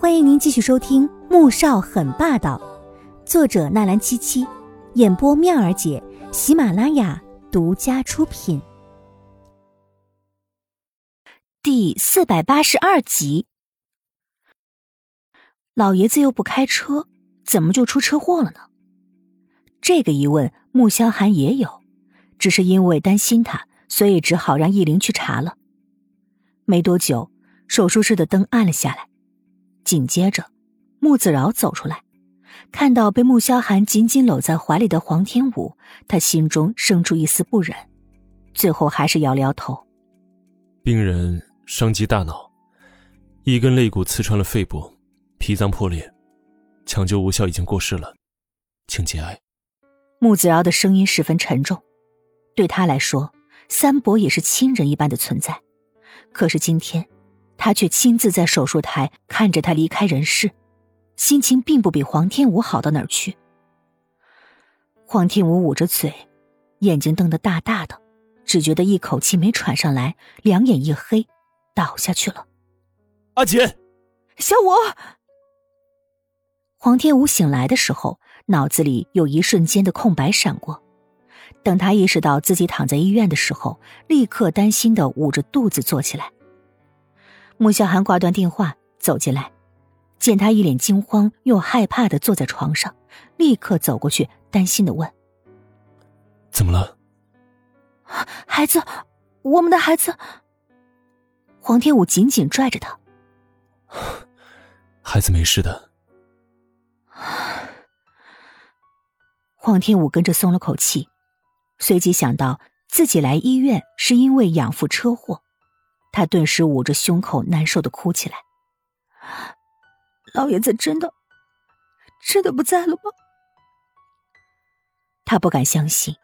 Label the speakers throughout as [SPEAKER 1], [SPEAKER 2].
[SPEAKER 1] 欢迎您继续收听《穆少很霸道》，作者纳兰七七，演播妙儿姐，喜马拉雅独家出品。第四百八十二集，老爷子又不开车，怎么就出车祸了呢？这个疑问穆萧寒也有，只是因为担心他，所以只好让易灵去查了。没多久，手术室的灯暗了下来。紧接着，穆子饶走出来，看到被穆萧寒紧紧搂在怀里的黄天武，他心中生出一丝不忍，最后还是摇了摇头。
[SPEAKER 2] 病人伤及大脑，一根肋骨刺穿了肺部，脾脏破裂，抢救无效，已经过世了，请节哀。
[SPEAKER 1] 穆子饶的声音十分沉重，对他来说，三伯也是亲人一般的存在，可是今天。他却亲自在手术台看着他离开人世，心情并不比黄天武好到哪儿去。黄天武捂着嘴，眼睛瞪得大大的，只觉得一口气没喘上来，两眼一黑，倒下去了。
[SPEAKER 2] 阿锦，
[SPEAKER 1] 小五。黄天武醒来的时候，脑子里有一瞬间的空白闪过，等他意识到自己躺在医院的时候，立刻担心的捂着肚子坐起来。穆萧寒挂断电话，走进来，见他一脸惊慌又害怕的坐在床上，立刻走过去，担心的问：“
[SPEAKER 2] 怎么了？”
[SPEAKER 1] 孩子，我们的孩子。黄天武紧紧拽着他：“
[SPEAKER 2] 孩子没事的。”
[SPEAKER 1] 黄天武跟着松了口气，随即想到自己来医院是因为养父车祸。他顿时捂着胸口，难受的哭起来。老爷子真的，真的不在了吗？他不敢相信，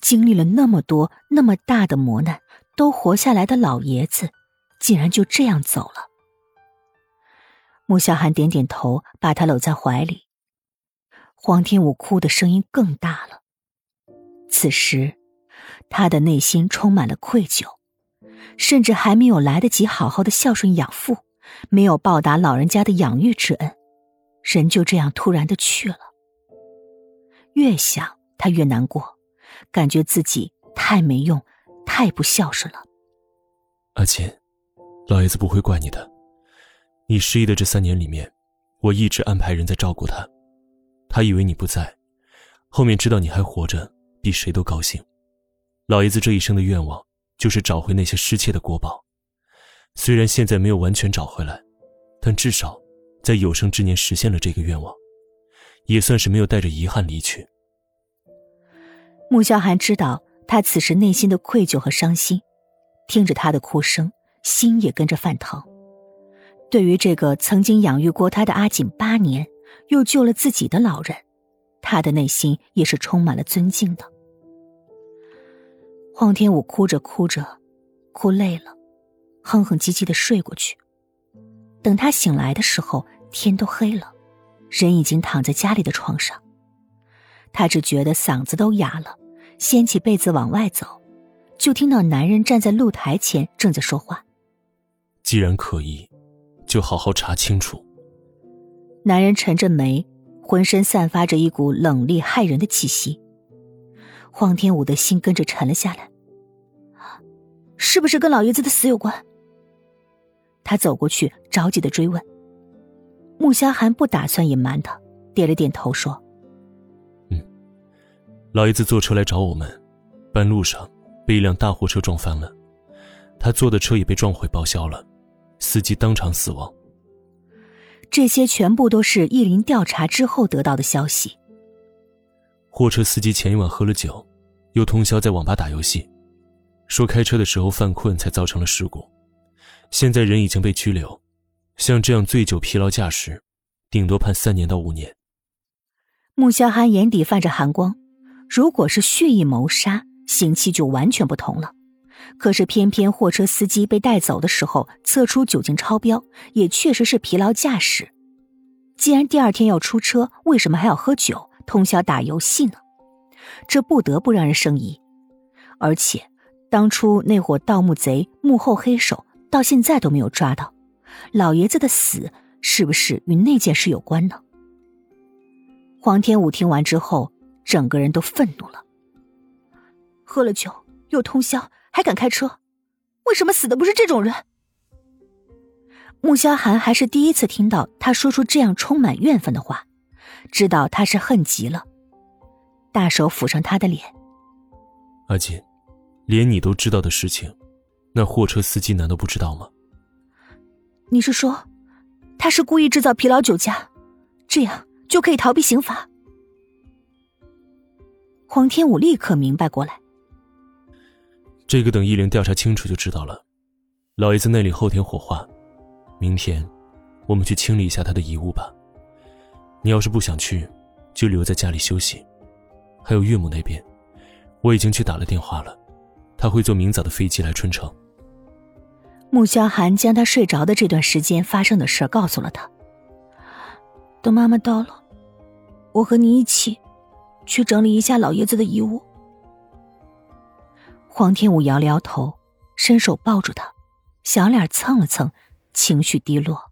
[SPEAKER 1] 经历了那么多、那么大的磨难，都活下来的老爷子，竟然就这样走了。穆小寒点点头，把他搂在怀里。黄天武哭的声音更大了。此时，他的内心充满了愧疚。甚至还没有来得及好好的孝顺养父，没有报答老人家的养育之恩，人就这样突然的去了。越想他越难过，感觉自己太没用，太不孝顺了。
[SPEAKER 2] 阿锦，老爷子不会怪你的。你失忆的这三年里面，我一直安排人在照顾他，他以为你不在，后面知道你还活着，比谁都高兴。老爷子这一生的愿望。就是找回那些失窃的国宝，虽然现在没有完全找回来，但至少在有生之年实现了这个愿望，也算是没有带着遗憾离去。
[SPEAKER 1] 穆萧寒知道他此时内心的愧疚和伤心，听着他的哭声，心也跟着泛疼。对于这个曾经养育过他的阿锦八年，又救了自己的老人，他的内心也是充满了尊敬的。黄天武哭着哭着，哭累了，哼哼唧唧的睡过去。等他醒来的时候，天都黑了，人已经躺在家里的床上。他只觉得嗓子都哑了，掀起被子往外走，就听到男人站在露台前正在说话。
[SPEAKER 2] 既然可疑，就好好查清楚。
[SPEAKER 1] 男人沉着眉，浑身散发着一股冷厉骇人的气息。黄天武的心跟着沉了下来。是不是跟老爷子的死有关？他走过去，着急的追问。穆萧寒不打算隐瞒他，点了点头说：“
[SPEAKER 2] 嗯，老爷子坐车来找我们，半路上被一辆大货车撞翻了，他坐的车也被撞毁报销了，司机当场死亡。
[SPEAKER 1] 这些全部都是意林调查之后得到的消息。
[SPEAKER 2] 货车司机前一晚喝了酒，又通宵在网吧打游戏。”说开车的时候犯困才造成了事故，现在人已经被拘留。像这样醉酒疲劳驾驶，顶多判三年到五年。
[SPEAKER 1] 穆萧寒眼底泛着寒光，如果是蓄意谋杀，刑期就完全不同了。可是偏偏货车司机被带走的时候测出酒精超标，也确实是疲劳驾驶。既然第二天要出车，为什么还要喝酒通宵打游戏呢？这不得不让人生疑，而且。当初那伙盗墓贼幕后黑手到现在都没有抓到，老爷子的死是不是与那件事有关呢？黄天武听完之后，整个人都愤怒了。喝了酒又通宵，还敢开车，为什么死的不是这种人？穆萧寒还是第一次听到他说出这样充满怨愤的话，知道他是恨极了，大手抚上他的脸。
[SPEAKER 2] 阿锦，连你都知道的事情，那货车司机难道不知道吗？
[SPEAKER 1] 你是说，他是故意制造疲劳酒驾，这样就可以逃避刑罚？黄天武立刻明白过来。
[SPEAKER 2] 这个等一连调查清楚就知道了。老爷子那里后天火化。明天，我们去清理一下他的遗物吧。你要是不想去，就留在家里休息。还有岳母那边，我已经去打了电话了，他会坐明早的飞机来春城。
[SPEAKER 1] 穆萧寒将他睡着的这段时间发生的事告诉了他。等妈妈到了，我和你一起去整理一下老爷子的遗物。黄天武摇了摇头，伸手抱住他，小脸蹭了蹭。情绪低落。